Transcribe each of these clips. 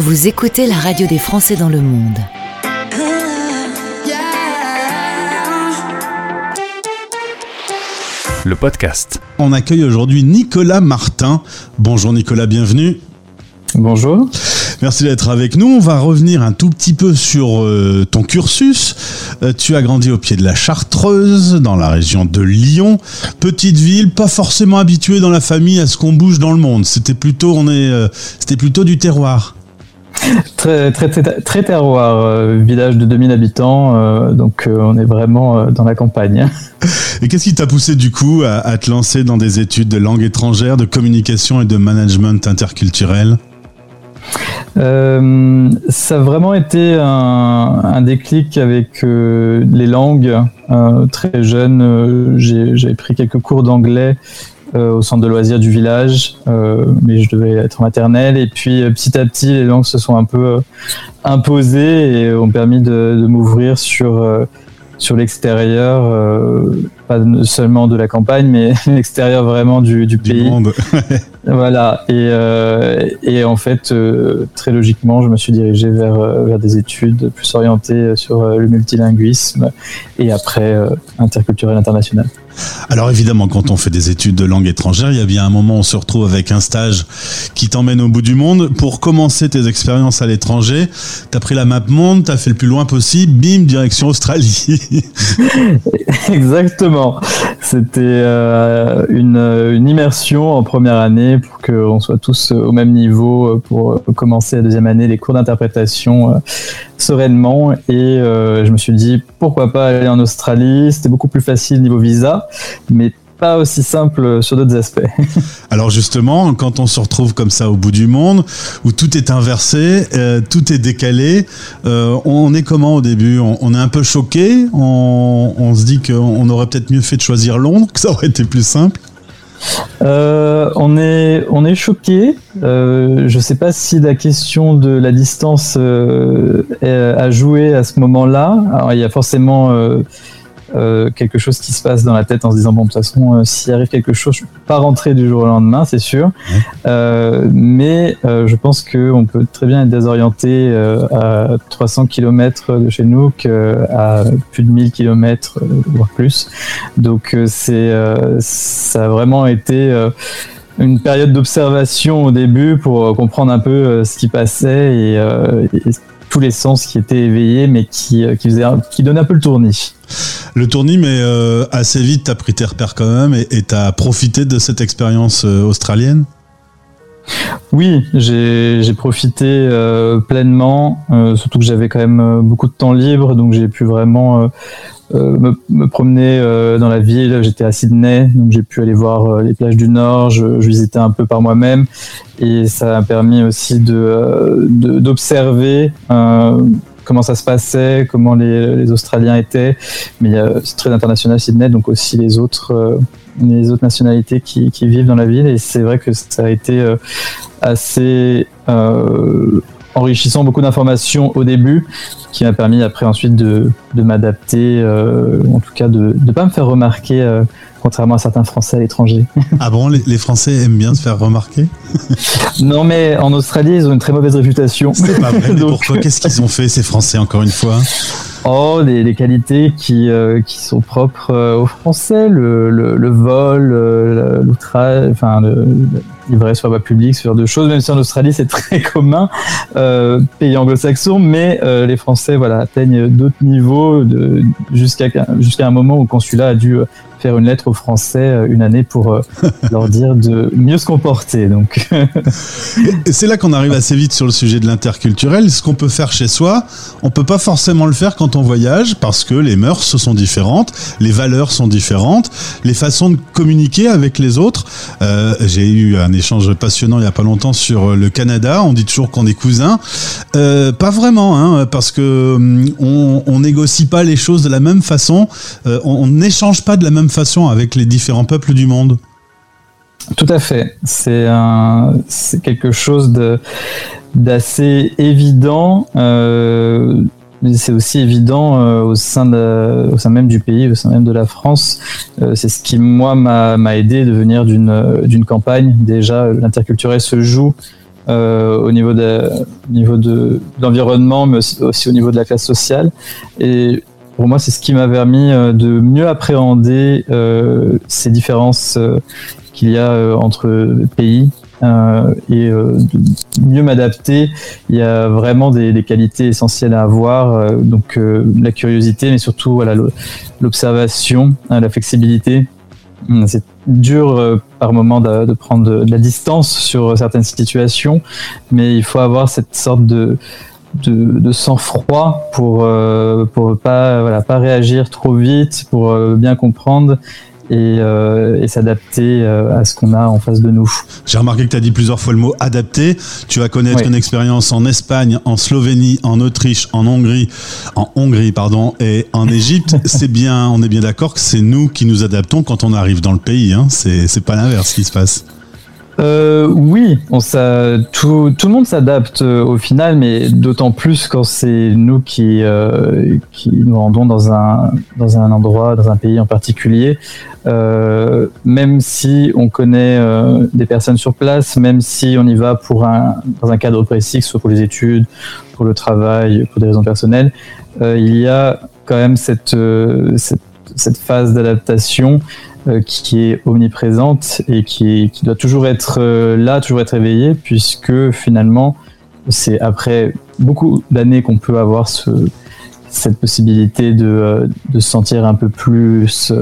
Vous écoutez la radio des Français dans le monde. Le podcast. On accueille aujourd'hui Nicolas Martin. Bonjour Nicolas, bienvenue. Bonjour. Merci d'être avec nous. On va revenir un tout petit peu sur euh, ton cursus. Euh, tu as grandi au pied de la Chartreuse, dans la région de Lyon. Petite ville, pas forcément habituée dans la famille à ce qu'on bouge dans le monde. C'était plutôt, on est, euh, c'était plutôt du terroir. Très, très, très, terroir, village de 2000 habitants, donc on est vraiment dans la campagne. Et qu'est-ce qui t'a poussé du coup à, à te lancer dans des études de langue étrangère, de communication et de management interculturel? Euh, ça a vraiment été un, un déclic avec euh, les langues. Euh, très jeune, euh, j'ai pris quelques cours d'anglais euh, au centre de loisirs du village, mais je devais être maternelle. Et puis petit à petit, les langues se sont un peu imposées et ont permis de, de m'ouvrir sur sur l'extérieur, euh, pas seulement de la campagne, mais l'extérieur vraiment du, du, du pays. Monde. voilà. Et, euh, et en fait, euh, très logiquement, je me suis dirigé vers, euh, vers des études plus orientées sur le multilinguisme et après interculturel international. Alors évidemment, quand on fait des études de langue étrangère, il y a bien un moment où on se retrouve avec un stage qui t'emmène au bout du monde. Pour commencer tes expériences à l'étranger, t'as pris la map monde, t'as fait le plus loin possible, bim, direction Australie. Exactement. C'était euh, une, immersion en première année pour qu'on soit tous au même niveau pour commencer la deuxième année. Les cours d'interprétation euh, sereinement. Et euh, je me suis dit, pourquoi pas aller en Australie? C'était beaucoup plus facile niveau visa, mais pas aussi simple sur d'autres aspects. Alors justement, quand on se retrouve comme ça au bout du monde, où tout est inversé, euh, tout est décalé, euh, on est comment au début? On, on, est un peu choqué, on, on se dit qu'on aurait peut-être mieux fait de choisir Londres, que ça aurait été plus simple? Euh, on est on est choqué. Euh, je sais pas si la question de la distance euh, a joué à ce moment-là. Alors il y a forcément euh, quelque chose qui se passe dans la tête en se disant bon de toute façon euh, s'il arrive quelque chose je peux pas rentrer du jour au lendemain c'est sûr Mmh. euh, mais je pense que on peut très bien être désorienté à 300 km de chez nous qu'à plus de 1000 km voire plus donc c'est ça a vraiment été une période d'observation au début pour comprendre un peu ce qui passait et, et tous les sens qui étaient éveillés, mais qui, qui, faisait, qui donnait un peu le tournis. Le tournis, mais euh, assez vite, tu as pris tes repères quand même et tu as profité de cette expérience euh, australienne? Oui, j'ai profité euh, pleinement, euh, surtout que j'avais quand même beaucoup de temps libre, donc j'ai pu vraiment euh, me, me, promener dans la ville. J'étais à Sydney, donc j'ai pu aller voir les plages du Nord, je, je visitais un peu par moi-même, et ça a permis aussi d'observer comment ça se passait, comment les, Australiens étaient. Mais c'est très international Sydney, donc aussi les autres, euh, les autres nationalités qui, vivent dans la ville. Et c'est vrai que ça a été euh, assez euh, enrichissant, beaucoup d'informations au début, qui m'a permis après ensuite de, de m'adapter, euh, en tout cas de ne pas me faire remarquer euh, contrairement à certains Français à l'étranger. Ah bon, les, les, Français aiment bien se faire remarquer? Non, mais en Australie, ils ont une très mauvaise réputation. C'est pas vrai, mais pourquoi Qu'est-ce qu'ils ont fait, ces Français, encore une fois? Oh, des, des qualités qui, euh, qui sont propres euh, aux Français, le, le, le vol, euh, l'outrage, enfin, l'ivresse sur la voie publique, ce genre de choses, même si en Australie c'est très commun, pays anglo-saxon, mais les Français voilà, atteignent d'autres niveaux jusqu'à jusqu'à un moment où le consulat a dû faire une lettre aux Français une année pour euh, leur dire de mieux se comporter. Donc. C'est là qu'on arrive assez vite sur le sujet de l'interculturel. Ce qu'on peut faire chez soi, on peut pas forcément le faire quand on voyage parce que les mœurs sont différentes, les valeurs sont différentes, les façons de communiquer avec les autres. Euh, J'ai eu un échange passionnant il y a pas longtemps sur le Canada. On dit toujours qu'on est cousins, euh, pas vraiment, hein, parce que on, on négocie pas les choses de la même façon, euh, on n'échange pas de la même façon avec les différents peuples du monde. Tout à fait. C'est quelque chose d'assez évident. Euh, c'est aussi évident euh, au, sein même du pays, au sein même de la France. Euh, c'est ce qui, moi, m'a aidé de venir d'une campagne. Déjà, l'interculturel se joue au niveau de l'environnement, mais aussi, au niveau de la classe sociale. Et pour moi, c'est ce qui m'a permis de mieux appréhender ces différences qu'il y a entre pays euh, et euh, de mieux m'adapter. Il y a vraiment des, des qualités essentielles à avoir, euh, donc la curiosité, mais surtout voilà l'observation, hein, la flexibilité. Hum, c'est dur par moment de, de prendre de, la distance sur certaines situations, mais il faut avoir cette sorte de de, de sang-froid pour euh, pour pas voilà pas réagir trop vite pour bien comprendre et, euh, et s'adapter euh, à ce qu'on a en face de nous. J'ai remarqué que tu as dit plusieurs fois le mot adapter. Tu vas connaître une expérience en Espagne, en Slovénie, en Autriche, en Hongrie, en Hongrie pardon, et en Égypte. c'est bien, on est bien d'accord que c'est nous qui nous adaptons quand on arrive dans le pays. Hein. C'est pas l'inverse qui se passe. Euh, oui, tout, tout, le monde s'adapte euh, au final, mais d'autant plus quand c'est nous qui, euh, qui nous rendons dans un, dans un endroit, dans un pays en particulier. Même si on connaît des personnes sur place, même si on y va pour un, dans un cadre précis, que ce soit pour les études, pour le travail, pour des raisons personnelles, il y a quand même cette, cette phase d'adaptation euh, qui est omniprésente et qui, doit toujours être euh, là, toujours être éveillée, puisque finalement, c'est après beaucoup d'années qu'on peut avoir ce, cette possibilité de, euh, de se sentir un peu plus,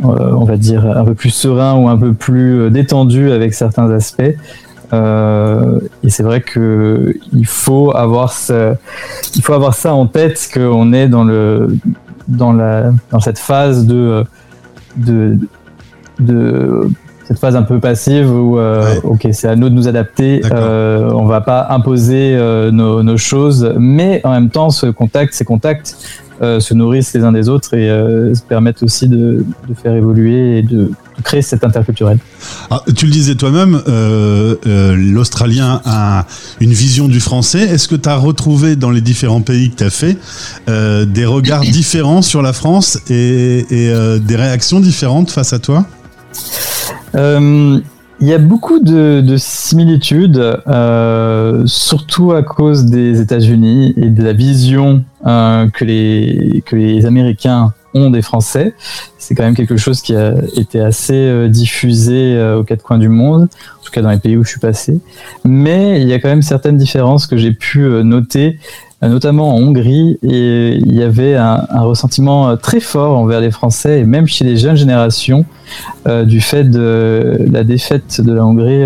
on va dire, un peu plus serein ou un peu plus détendu avec certains aspects. Et c'est vrai que il faut avoir il faut avoir ça en tête qu'on est dans le dans la dans cette phase de de, de cette phase un peu passive où euh, ok c'est à nous de nous adapter euh, on va pas imposer euh, nos, nos, choses mais en même temps ce contact ces contacts euh, se nourrissent les uns des autres et euh, se permettent aussi de, de, faire évoluer et de, créer cette interculturel. Ah, tu le disais toi-même, euh, l'Australien a une vision du français. Est-ce que tu as retrouvé dans les différents pays que tu as fait des regards différents sur la France et, et des réactions différentes face à toi? Il y a beaucoup de, de similitudes, euh, surtout à cause des États-Unis et de la vision euh, que, les, que les Américains ont des Français. C'est quand même quelque chose qui a été assez euh, diffusé euh, aux quatre coins du monde, en tout cas dans les pays où je suis passé. Mais il y a quand même certaines différences que j'ai pu euh, noter notamment en Hongrie, et il y avait un, ressentiment très fort envers les Français, et même chez les jeunes générations, du fait de la défaite de la Hongrie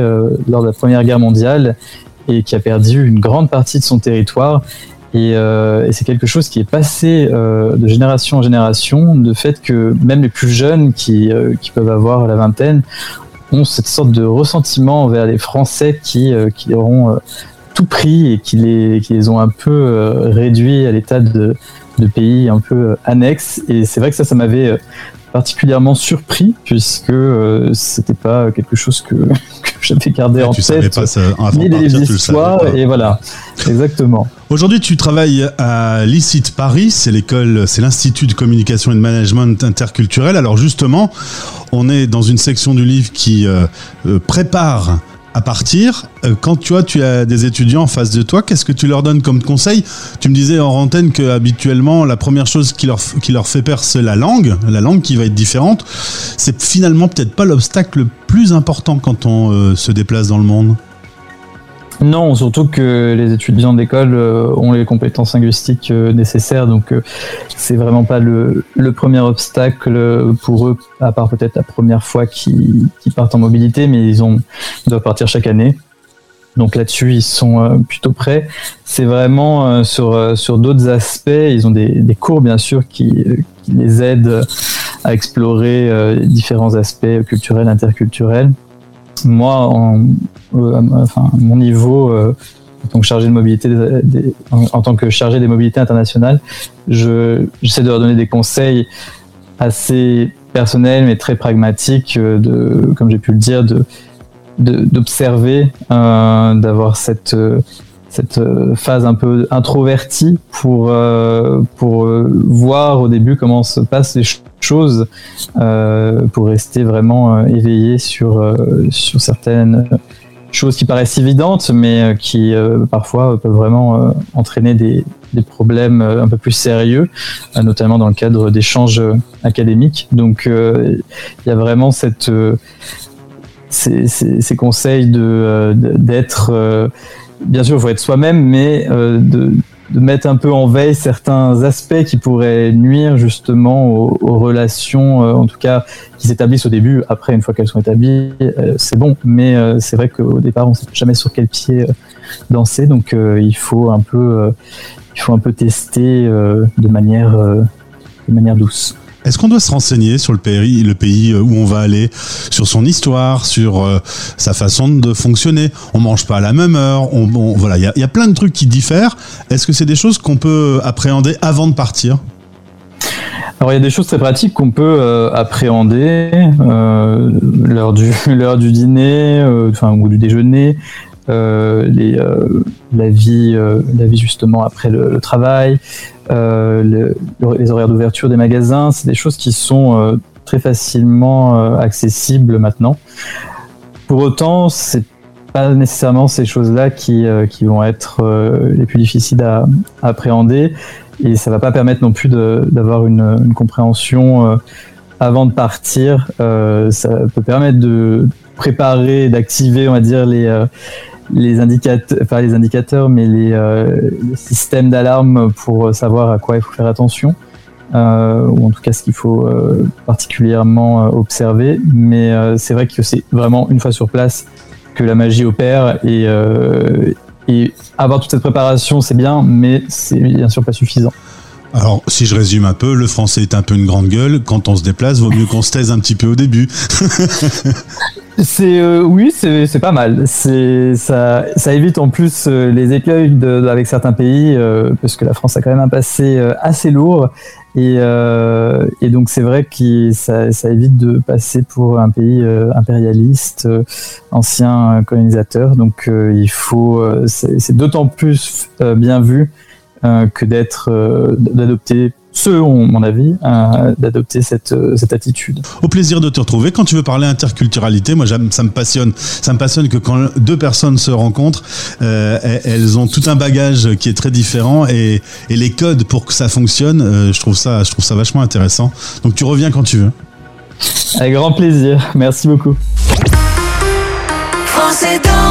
lors de la Première Guerre mondiale, et qui a perdu une grande partie de son territoire. Et, euh, et c'est quelque chose qui est passé euh, de génération en génération, de fait que même les plus jeunes qui, euh, qui peuvent avoir la vingtaine ont cette sorte de ressentiment envers les Français qui, qui auront tout pris et qui les, qui les ont un peu réduits à l'état de, de, pays un peu annexes. Et c'est vrai que ça, ça m'avait particulièrement surpris puisque euh, c'était pas quelque chose que, que j'avais gardé en tête pas ça, ni livres d'histoire et voilà. Exactement. Aujourd'hui tu travailles à l'ICIT Paris c'est l'école c'est l'institut de communication et de management interculturel. Alors justement on est dans une section du livre qui euh, prépare à partir. Euh, quand tu vois, tu as des étudiants en face de toi, qu'est-ce que tu leur donnes comme conseil? Tu me disais en antenne que habituellement, la première chose qui leur, fait peur, c'est la langue, la langue qui va être différente. C'est finalement peut-être pas l'obstacle le plus important quand on euh, se déplace dans le monde. Non, surtout que les étudiants d'école euh, ont les compétences linguistiques euh, nécessaires, donc euh, c'est vraiment pas le, premier obstacle pour eux, à part peut-être la première fois qu'ils partent en mobilité, mais ils, ont, doivent partir chaque année. Donc là-dessus, ils sont plutôt prêts. C'est vraiment sur, d'autres aspects. Ils ont des, cours, bien sûr, qui, les aident à explorer différents aspects culturels, interculturels moi, en, euh, enfin, mon niveau euh, en tant que chargé de mobilité, des, en, tant que chargé des mobilités internationales, j'essaie de leur donner des conseils assez personnels mais très pragmatiques, euh, de, comme j'ai pu le dire, de d'observer, euh, d'avoir cette cette phase un peu introvertie pour pour voir au début comment se passent les choses euh, pour rester vraiment euh, éveillé sur, euh, sur certaines choses qui paraissent évidentes, mais qui parfois peuvent vraiment entraîner des, des problèmes un peu plus sérieux, notamment dans le cadre d'échanges académiques. Donc il y a vraiment cette ces, ces, conseils de d'être bien sûr il faut être soi-même mais de de mettre un peu en veille certains aspects qui pourraient nuire justement aux, relations, euh, en tout cas qui s'établissent au début. Après, une fois qu'elles sont établies, euh, c'est bon. Mais euh, c'est vrai qu'au départ, on ne sait jamais sur quel pied danser, donc il faut un peu, il faut un peu tester de manière, de manière douce. Est-ce qu'on doit se renseigner sur le pays, pays où on va aller, sur son histoire, sur euh, sa façon de fonctionner? On mange pas à la même heure. On, voilà, il y, a plein de trucs qui diffèrent. Est-ce que c'est des choses qu'on peut appréhender avant de partir? Alors il y a des choses très pratiques qu'on peut euh, appréhender euh, l'heure du l'heure du dîner, enfin ou du déjeuner, les, la vie la vie justement après le travail, euh, les horaires d'ouverture des magasins, c'est des choses qui sont euh, très facilement euh, accessibles maintenant. Pour autant, c'est pas nécessairement ces choses-là qui, qui vont être les plus difficiles à, appréhender et ça va pas permettre non plus d'avoir une, une, compréhension avant de partir. ça peut permettre de préparer, d'activer, on va dire, les, les indicateurs, les indicateurs, mais les, euh, systèmes d'alarme pour savoir à quoi il faut faire attention, euh, ou en tout cas ce qu'il faut euh, particulièrement observer. Mais c'est vrai que c'est vraiment une fois sur place que la magie opère et, et avoir toute cette préparation, c'est bien, mais c'est bien sûr pas suffisant. Alors, si je résume un peu, le français est un peu une grande gueule. Quand on se déplace, vaut mieux qu'on se taise un petit peu au début. c'est euh, oui, c'est pas mal. C'est ça, évite en plus euh, les écueils avec certains pays, euh, parce que la France a quand même un passé assez lourd. Et, donc c'est vrai que ça, ça, évite de passer pour un pays impérialiste, ancien colonisateur. Donc il faut, c'est d'autant plus bien vu que d'être, euh, d'adopter selon mon avis, euh, d'adopter cette, cette attitude. Au plaisir de te retrouver. Quand tu veux parler interculturalité, moi ça me passionne. Ça me passionne que quand deux personnes se rencontrent, elles ont tout un bagage qui est très différent et, et les codes pour que ça fonctionne, je, trouve ça, je trouve ça vachement intéressant. Donc tu reviens quand tu veux. Avec grand plaisir. Merci beaucoup. Français dans le